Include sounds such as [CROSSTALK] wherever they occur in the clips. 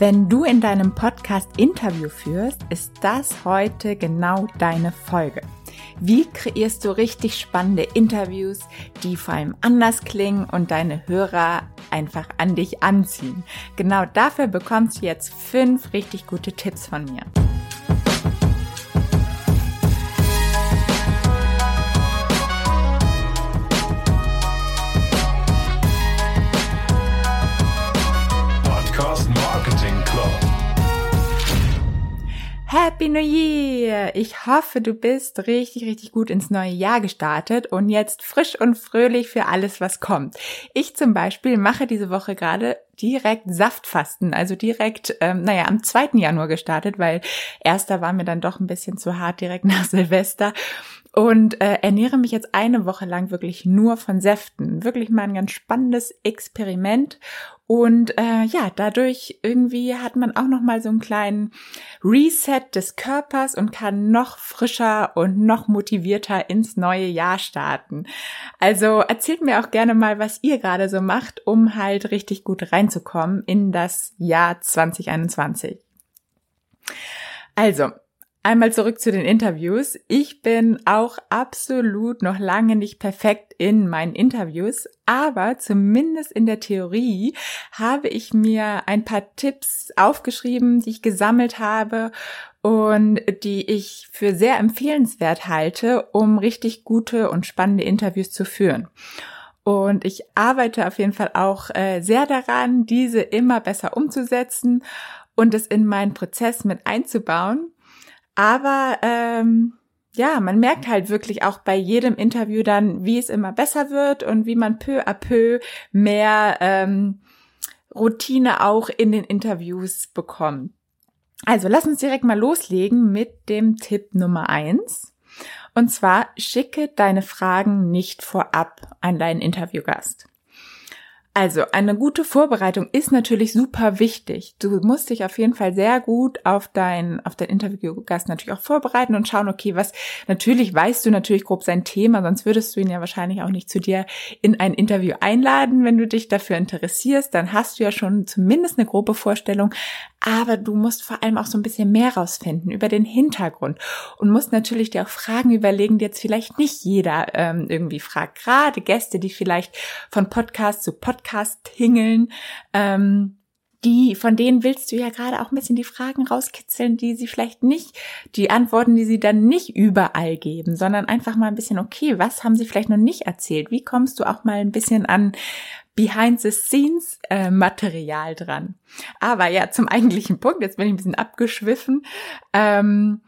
Wenn du in deinem Podcast Interview führst, ist das heute genau deine Folge. Wie kreierst du richtig spannende Interviews, die vor allem anders klingen und deine Hörer einfach an dich anziehen? Genau dafür bekommst du jetzt fünf richtig gute Tipps von mir. Happy New Year! Ich hoffe, du bist richtig, richtig gut ins neue Jahr gestartet und jetzt frisch und fröhlich für alles, was kommt. Ich zum Beispiel mache diese Woche gerade direkt Saftfasten, also direkt, ähm, naja, am 2. Januar gestartet, weil erster war mir dann doch ein bisschen zu hart direkt nach Silvester und äh, ernähre mich jetzt eine Woche lang wirklich nur von Säften. Wirklich mal ein ganz spannendes Experiment. Und äh, ja, dadurch irgendwie hat man auch noch mal so einen kleinen Reset des Körpers und kann noch frischer und noch motivierter ins neue Jahr starten. Also erzählt mir auch gerne mal, was ihr gerade so macht, um halt richtig gut reinzukommen in das Jahr 2021. Also, Einmal zurück zu den Interviews. Ich bin auch absolut noch lange nicht perfekt in meinen Interviews, aber zumindest in der Theorie habe ich mir ein paar Tipps aufgeschrieben, die ich gesammelt habe und die ich für sehr empfehlenswert halte, um richtig gute und spannende Interviews zu führen. Und ich arbeite auf jeden Fall auch äh, sehr daran, diese immer besser umzusetzen und es in meinen Prozess mit einzubauen. Aber ähm, ja, man merkt halt wirklich auch bei jedem Interview dann, wie es immer besser wird und wie man peu à peu mehr ähm, Routine auch in den Interviews bekommt. Also lass uns direkt mal loslegen mit dem Tipp Nummer eins. Und zwar schicke deine Fragen nicht vorab an deinen Interviewgast. Also, eine gute Vorbereitung ist natürlich super wichtig. Du musst dich auf jeden Fall sehr gut auf dein, auf dein Interviewgast natürlich auch vorbereiten und schauen, okay, was, natürlich weißt du natürlich grob sein Thema, sonst würdest du ihn ja wahrscheinlich auch nicht zu dir in ein Interview einladen, wenn du dich dafür interessierst, dann hast du ja schon zumindest eine grobe Vorstellung, aber du musst vor allem auch so ein bisschen mehr rausfinden über den Hintergrund und musst natürlich dir auch Fragen überlegen, die jetzt vielleicht nicht jeder ähm, irgendwie fragt. Gerade Gäste, die vielleicht von Podcast zu Podcast tingeln, ähm, die, von denen willst du ja gerade auch ein bisschen die Fragen rauskitzeln, die sie vielleicht nicht, die Antworten, die sie dann nicht überall geben, sondern einfach mal ein bisschen, okay, was haben sie vielleicht noch nicht erzählt? Wie kommst du auch mal ein bisschen an Behind-the-Scenes-Material äh, dran. Aber ja, zum eigentlichen Punkt, jetzt bin ich ein bisschen abgeschwiffen, ähm,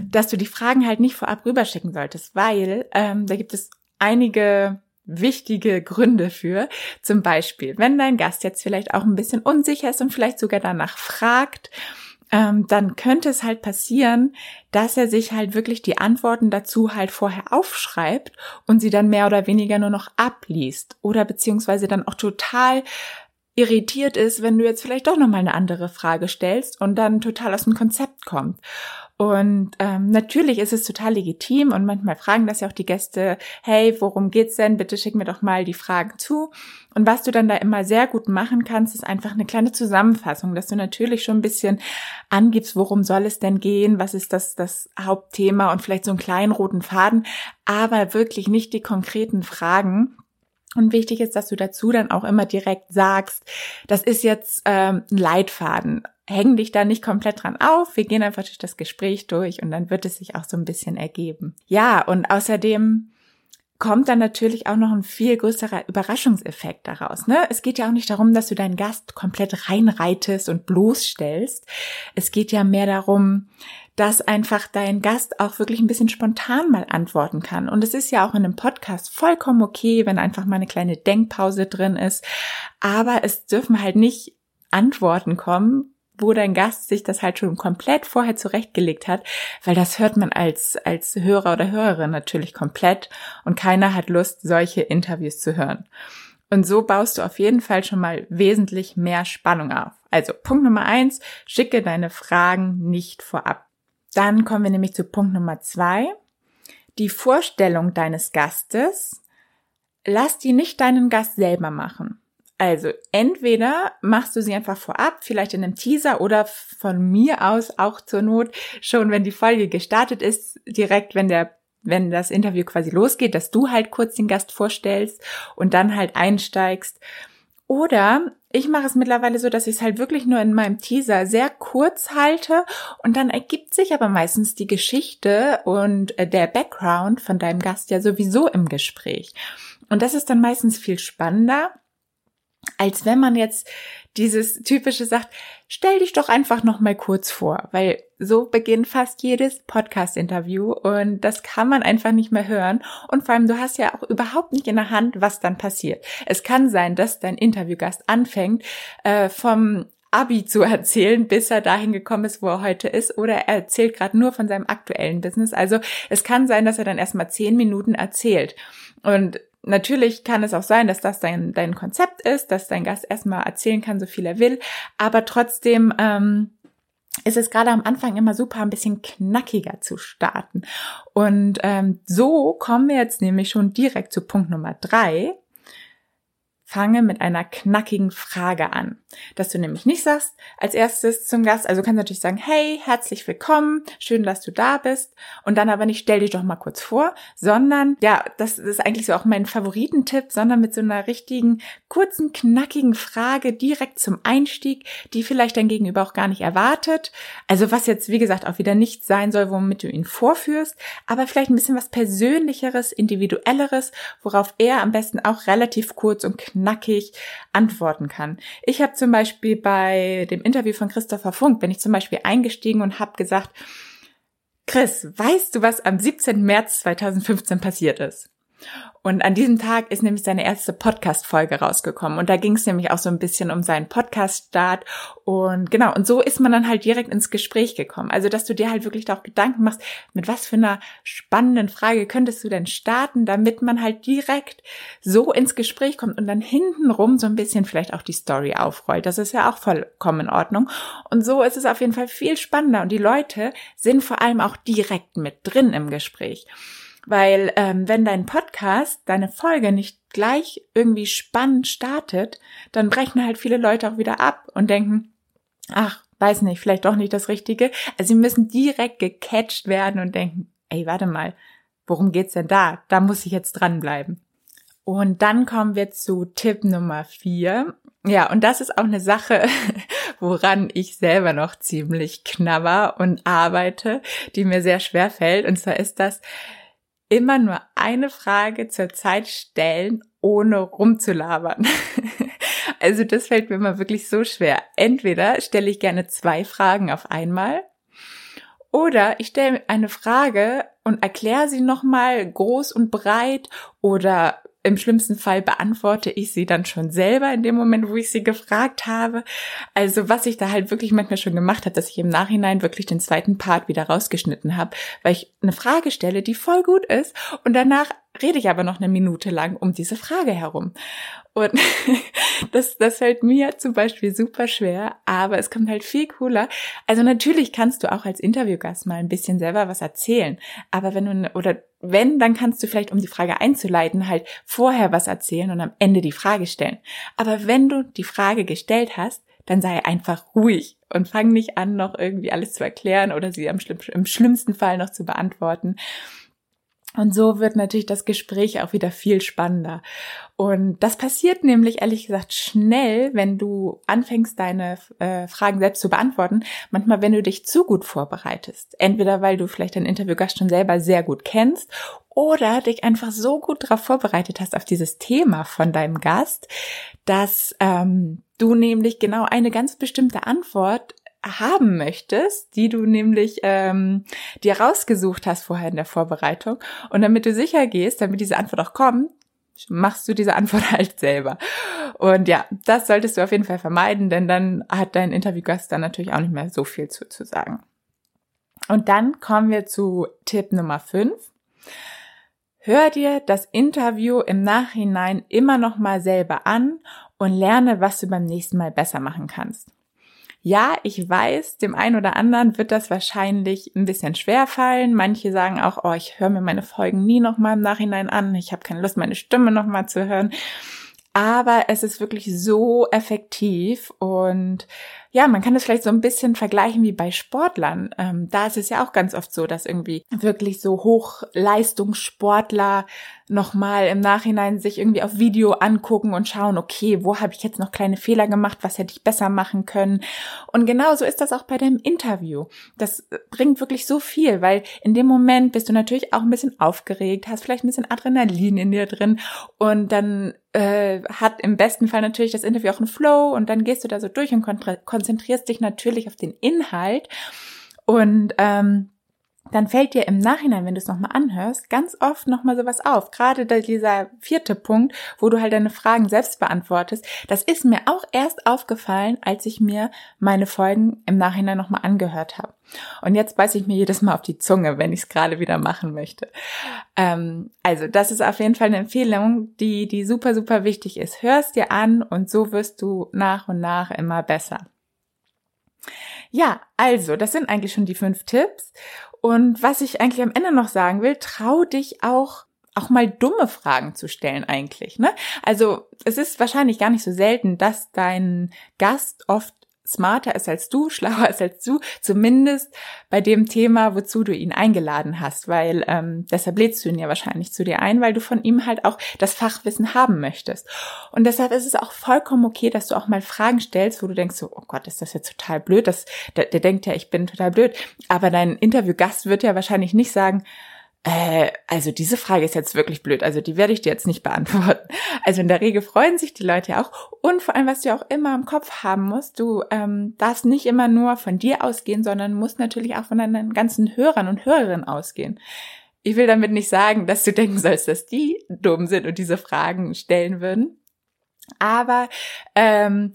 dass du die Fragen halt nicht vorab rüberschicken solltest, weil ähm, da gibt es einige wichtige Gründe für. Zum Beispiel, wenn dein Gast jetzt vielleicht auch ein bisschen unsicher ist und vielleicht sogar danach fragt, ähm, dann könnte es halt passieren, dass er sich halt wirklich die Antworten dazu halt vorher aufschreibt und sie dann mehr oder weniger nur noch abliest oder beziehungsweise dann auch total irritiert ist, wenn du jetzt vielleicht doch noch mal eine andere Frage stellst und dann total aus dem Konzept kommt. Und ähm, natürlich ist es total legitim und manchmal fragen das ja auch die Gäste, hey, worum geht's denn? Bitte schick mir doch mal die Fragen zu. Und was du dann da immer sehr gut machen kannst, ist einfach eine kleine Zusammenfassung, dass du natürlich schon ein bisschen angibst, worum soll es denn gehen, was ist das, das Hauptthema und vielleicht so einen kleinen roten Faden, aber wirklich nicht die konkreten Fragen, und wichtig ist, dass du dazu dann auch immer direkt sagst, das ist jetzt ähm, ein Leitfaden. Häng dich da nicht komplett dran auf. Wir gehen einfach durch das Gespräch durch und dann wird es sich auch so ein bisschen ergeben. Ja, und außerdem kommt dann natürlich auch noch ein viel größerer Überraschungseffekt daraus. Ne? Es geht ja auch nicht darum, dass du deinen Gast komplett reinreitest und bloßstellst. Es geht ja mehr darum, dass einfach dein Gast auch wirklich ein bisschen spontan mal antworten kann. Und es ist ja auch in einem Podcast vollkommen okay, wenn einfach mal eine kleine Denkpause drin ist. Aber es dürfen halt nicht Antworten kommen, wo dein Gast sich das halt schon komplett vorher zurechtgelegt hat, weil das hört man als, als Hörer oder Hörerin natürlich komplett und keiner hat Lust, solche Interviews zu hören. Und so baust du auf jeden Fall schon mal wesentlich mehr Spannung auf. Also Punkt Nummer eins, schicke deine Fragen nicht vorab. Dann kommen wir nämlich zu Punkt Nummer zwei. Die Vorstellung deines Gastes. Lass die nicht deinen Gast selber machen. Also entweder machst du sie einfach vorab, vielleicht in einem Teaser oder von mir aus auch zur Not schon, wenn die Folge gestartet ist, direkt, wenn der wenn das Interview quasi losgeht, dass du halt kurz den Gast vorstellst und dann halt einsteigst. Oder ich mache es mittlerweile so, dass ich es halt wirklich nur in meinem Teaser sehr kurz halte und dann ergibt sich aber meistens die Geschichte und äh, der Background von deinem Gast ja sowieso im Gespräch. Und das ist dann meistens viel spannender, als wenn man jetzt dieses typische sagt, stell dich doch einfach noch mal kurz vor, weil so beginnt fast jedes Podcast-Interview und das kann man einfach nicht mehr hören und vor allem du hast ja auch überhaupt nicht in der Hand, was dann passiert. Es kann sein, dass dein Interviewgast anfängt äh, vom Abi zu [LAUGHS] erzählen, bis er dahin gekommen ist, wo er heute ist, oder er erzählt gerade nur von seinem aktuellen Business. Also es kann sein, dass er dann erstmal zehn Minuten erzählt. Und Natürlich kann es auch sein, dass das dein, dein Konzept ist, dass dein Gast erstmal erzählen kann, so viel er will, aber trotzdem ähm, ist es gerade am Anfang immer super, ein bisschen knackiger zu starten. Und ähm, so kommen wir jetzt nämlich schon direkt zu Punkt Nummer drei. Fange mit einer knackigen Frage an. Dass du nämlich nicht sagst, als erstes zum Gast, also kannst du natürlich sagen, hey, herzlich willkommen, schön, dass du da bist. Und dann aber nicht, stell dich doch mal kurz vor, sondern, ja, das ist eigentlich so auch mein Favoritentipp, sondern mit so einer richtigen, kurzen, knackigen Frage direkt zum Einstieg, die vielleicht dein Gegenüber auch gar nicht erwartet. Also was jetzt, wie gesagt, auch wieder nicht sein soll, womit du ihn vorführst, aber vielleicht ein bisschen was Persönlicheres, Individuelleres, worauf er am besten auch relativ kurz und knackig knackig antworten kann. Ich habe zum Beispiel bei dem Interview von Christopher Funk, bin ich zum Beispiel eingestiegen und habe gesagt, Chris, weißt du, was am 17. März 2015 passiert ist? Und an diesem Tag ist nämlich seine erste Podcast-Folge rausgekommen. Und da ging es nämlich auch so ein bisschen um seinen Podcast-Start. Und genau, und so ist man dann halt direkt ins Gespräch gekommen. Also, dass du dir halt wirklich auch Gedanken machst, mit was für einer spannenden Frage könntest du denn starten, damit man halt direkt so ins Gespräch kommt und dann hintenrum so ein bisschen vielleicht auch die Story aufrollt. Das ist ja auch vollkommen in Ordnung. Und so ist es auf jeden Fall viel spannender. Und die Leute sind vor allem auch direkt mit drin im Gespräch. Weil ähm, wenn dein Podcast, deine Folge nicht gleich irgendwie spannend startet, dann brechen halt viele Leute auch wieder ab und denken, ach, weiß nicht, vielleicht doch nicht das Richtige. Also sie müssen direkt gecatcht werden und denken, ey, warte mal, worum geht's denn da? Da muss ich jetzt dranbleiben. Und dann kommen wir zu Tipp Nummer vier. Ja, und das ist auch eine Sache, [LAUGHS] woran ich selber noch ziemlich knabber und arbeite, die mir sehr schwer fällt. Und zwar ist das, immer nur eine Frage zur Zeit stellen, ohne rumzulabern. [LAUGHS] also das fällt mir immer wirklich so schwer. Entweder stelle ich gerne zwei Fragen auf einmal oder ich stelle eine Frage und erkläre sie nochmal groß und breit oder im schlimmsten Fall beantworte ich sie dann schon selber in dem Moment, wo ich sie gefragt habe. Also was ich da halt wirklich manchmal schon gemacht habe, dass ich im Nachhinein wirklich den zweiten Part wieder rausgeschnitten habe, weil ich eine Frage stelle, die voll gut ist und danach rede ich aber noch eine Minute lang um diese Frage herum. Und [LAUGHS] das, das fällt mir zum Beispiel super schwer, aber es kommt halt viel cooler. Also natürlich kannst du auch als Interviewgast mal ein bisschen selber was erzählen, aber wenn du, oder wenn, dann kannst du vielleicht, um die Frage einzuleiten, halt vorher was erzählen und am Ende die Frage stellen. Aber wenn du die Frage gestellt hast, dann sei einfach ruhig und fang nicht an, noch irgendwie alles zu erklären oder sie im schlimmsten Fall noch zu beantworten. Und so wird natürlich das Gespräch auch wieder viel spannender. Und das passiert nämlich ehrlich gesagt schnell, wenn du anfängst, deine äh, Fragen selbst zu beantworten. Manchmal, wenn du dich zu gut vorbereitest. Entweder weil du vielleicht deinen Interviewgast schon selber sehr gut kennst oder dich einfach so gut darauf vorbereitet hast auf dieses Thema von deinem Gast, dass ähm, du nämlich genau eine ganz bestimmte Antwort haben möchtest, die du nämlich ähm, dir rausgesucht hast vorher in der Vorbereitung. Und damit du sicher gehst, damit diese Antwort auch kommt, machst du diese Antwort [LAUGHS] halt selber. Und ja, das solltest du auf jeden Fall vermeiden, denn dann hat dein Interviewgast dann natürlich auch nicht mehr so viel zu, zu sagen. Und dann kommen wir zu Tipp Nummer 5. Hör dir das Interview im Nachhinein immer noch mal selber an und lerne, was du beim nächsten Mal besser machen kannst. Ja, ich weiß, dem einen oder anderen wird das wahrscheinlich ein bisschen schwer fallen. Manche sagen auch, oh, ich höre mir meine Folgen nie nochmal im Nachhinein an. Ich habe keine Lust, meine Stimme nochmal zu hören. aber es ist wirklich so effektiv und ja, man kann das vielleicht so ein bisschen vergleichen wie bei Sportlern. Ähm, da ist es ja auch ganz oft so, dass irgendwie wirklich so Hochleistungssportler nochmal im Nachhinein sich irgendwie auf Video angucken und schauen, okay, wo habe ich jetzt noch kleine Fehler gemacht, was hätte ich besser machen können. Und genauso ist das auch bei deinem Interview. Das bringt wirklich so viel, weil in dem Moment bist du natürlich auch ein bisschen aufgeregt, hast vielleicht ein bisschen Adrenalin in dir drin und dann äh, hat im besten Fall natürlich das Interview auch einen Flow und dann gehst du da so durch und konzentrierst dich natürlich auf den Inhalt und ähm, dann fällt dir im Nachhinein, wenn du es nochmal anhörst, ganz oft nochmal sowas auf. Gerade dieser vierte Punkt, wo du halt deine Fragen selbst beantwortest, das ist mir auch erst aufgefallen, als ich mir meine Folgen im Nachhinein nochmal angehört habe. Und jetzt beiße ich mir jedes Mal auf die Zunge, wenn ich es gerade wieder machen möchte. Ähm, also das ist auf jeden Fall eine Empfehlung, die, die super, super wichtig ist. Hörst dir an und so wirst du nach und nach immer besser. Ja, also, das sind eigentlich schon die fünf Tipps. Und was ich eigentlich am Ende noch sagen will, trau dich auch auch mal dumme Fragen zu stellen eigentlich, ne? Also, es ist wahrscheinlich gar nicht so selten, dass dein Gast oft smarter ist als du, [LAUGHS] schlauer ist als du, zumindest bei dem Thema, wozu du ihn eingeladen hast, weil ähm, deshalb lädst du ihn ja wahrscheinlich zu dir ein, weil du von ihm halt auch das Fachwissen haben möchtest. Und deshalb ist es auch vollkommen okay, dass du auch mal Fragen stellst, wo du denkst so, oh Gott, ist das jetzt total blöd, das, der, der denkt ja, ich bin total blöd, aber dein Interviewgast wird ja wahrscheinlich nicht sagen, äh, also diese Frage ist jetzt wirklich blöd. Also die werde ich dir jetzt nicht beantworten. Also in der Regel freuen sich die Leute auch. Und vor allem, was du auch immer im Kopf haben musst, du ähm, darfst nicht immer nur von dir ausgehen, sondern musst natürlich auch von deinen ganzen Hörern und Hörerinnen ausgehen. Ich will damit nicht sagen, dass du denken sollst, dass die dumm sind und diese Fragen stellen würden. Aber ähm,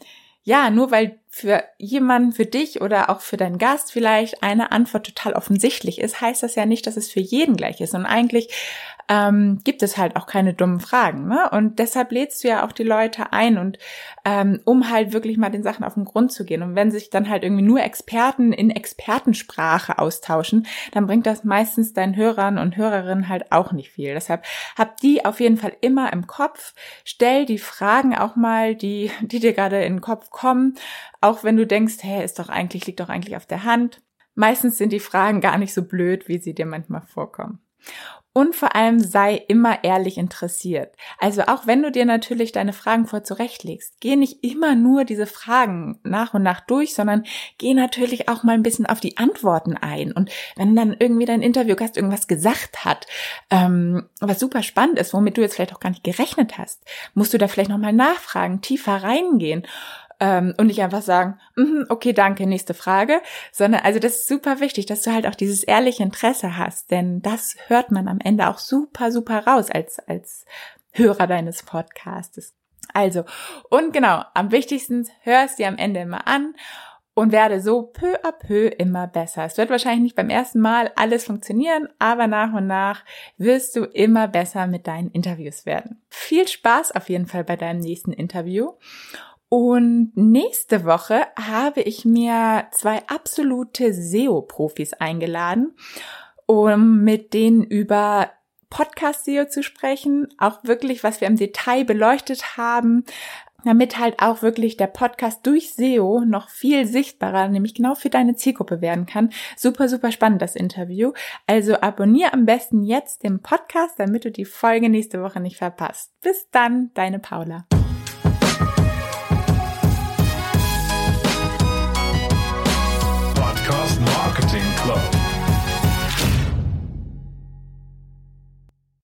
ja, nur weil für jemanden, für dich oder auch für deinen Gast vielleicht eine Antwort total offensichtlich ist, heißt das ja nicht, dass es für jeden gleich ist. Und eigentlich ähm, gibt es halt auch keine dummen Fragen. Ne? Und deshalb lädst du ja auch die Leute ein und ähm, um halt wirklich mal den Sachen auf den Grund zu gehen. Und wenn sich dann halt irgendwie nur Experten in Expertensprache austauschen, dann bringt das meistens deinen Hörern und Hörerinnen halt auch nicht viel. Deshalb hab die auf jeden Fall immer im Kopf. Stell die Fragen auch mal, die, die dir gerade in den Kopf kommen, auch wenn du denkst, hey, ist doch eigentlich, liegt doch eigentlich auf der Hand. Meistens sind die Fragen gar nicht so blöd, wie sie dir manchmal vorkommen. Und vor allem sei immer ehrlich interessiert. Also auch wenn du dir natürlich deine Fragen vor zurechtlegst, geh nicht immer nur diese Fragen nach und nach durch, sondern geh natürlich auch mal ein bisschen auf die Antworten ein. Und wenn dann irgendwie dein Interviewgast irgendwas gesagt hat, ähm, was super spannend ist, womit du jetzt vielleicht auch gar nicht gerechnet hast, musst du da vielleicht nochmal nachfragen, tiefer reingehen ähm, und nicht einfach sagen, mm, okay, danke, nächste Frage, sondern also das ist super wichtig, dass du halt auch dieses ehrliche Interesse hast, denn das hört man am Ende auch super, super raus als, als Hörer deines Podcastes. Also, und genau, am wichtigsten hörst dir am Ende immer an und werde so peu à peu immer besser. Es wird wahrscheinlich nicht beim ersten Mal alles funktionieren, aber nach und nach wirst du immer besser mit deinen Interviews werden. Viel Spaß auf jeden Fall bei deinem nächsten Interview und nächste Woche habe ich mir zwei absolute SEO-Profis eingeladen, um mit denen über Podcast-SEO zu sprechen, auch wirklich, was wir im Detail beleuchtet haben, damit halt auch wirklich der Podcast durch SEO noch viel sichtbarer, nämlich genau für deine Zielgruppe werden kann. Super, super spannend das Interview. Also abonniere am besten jetzt den Podcast, damit du die Folge nächste Woche nicht verpasst. Bis dann, deine Paula.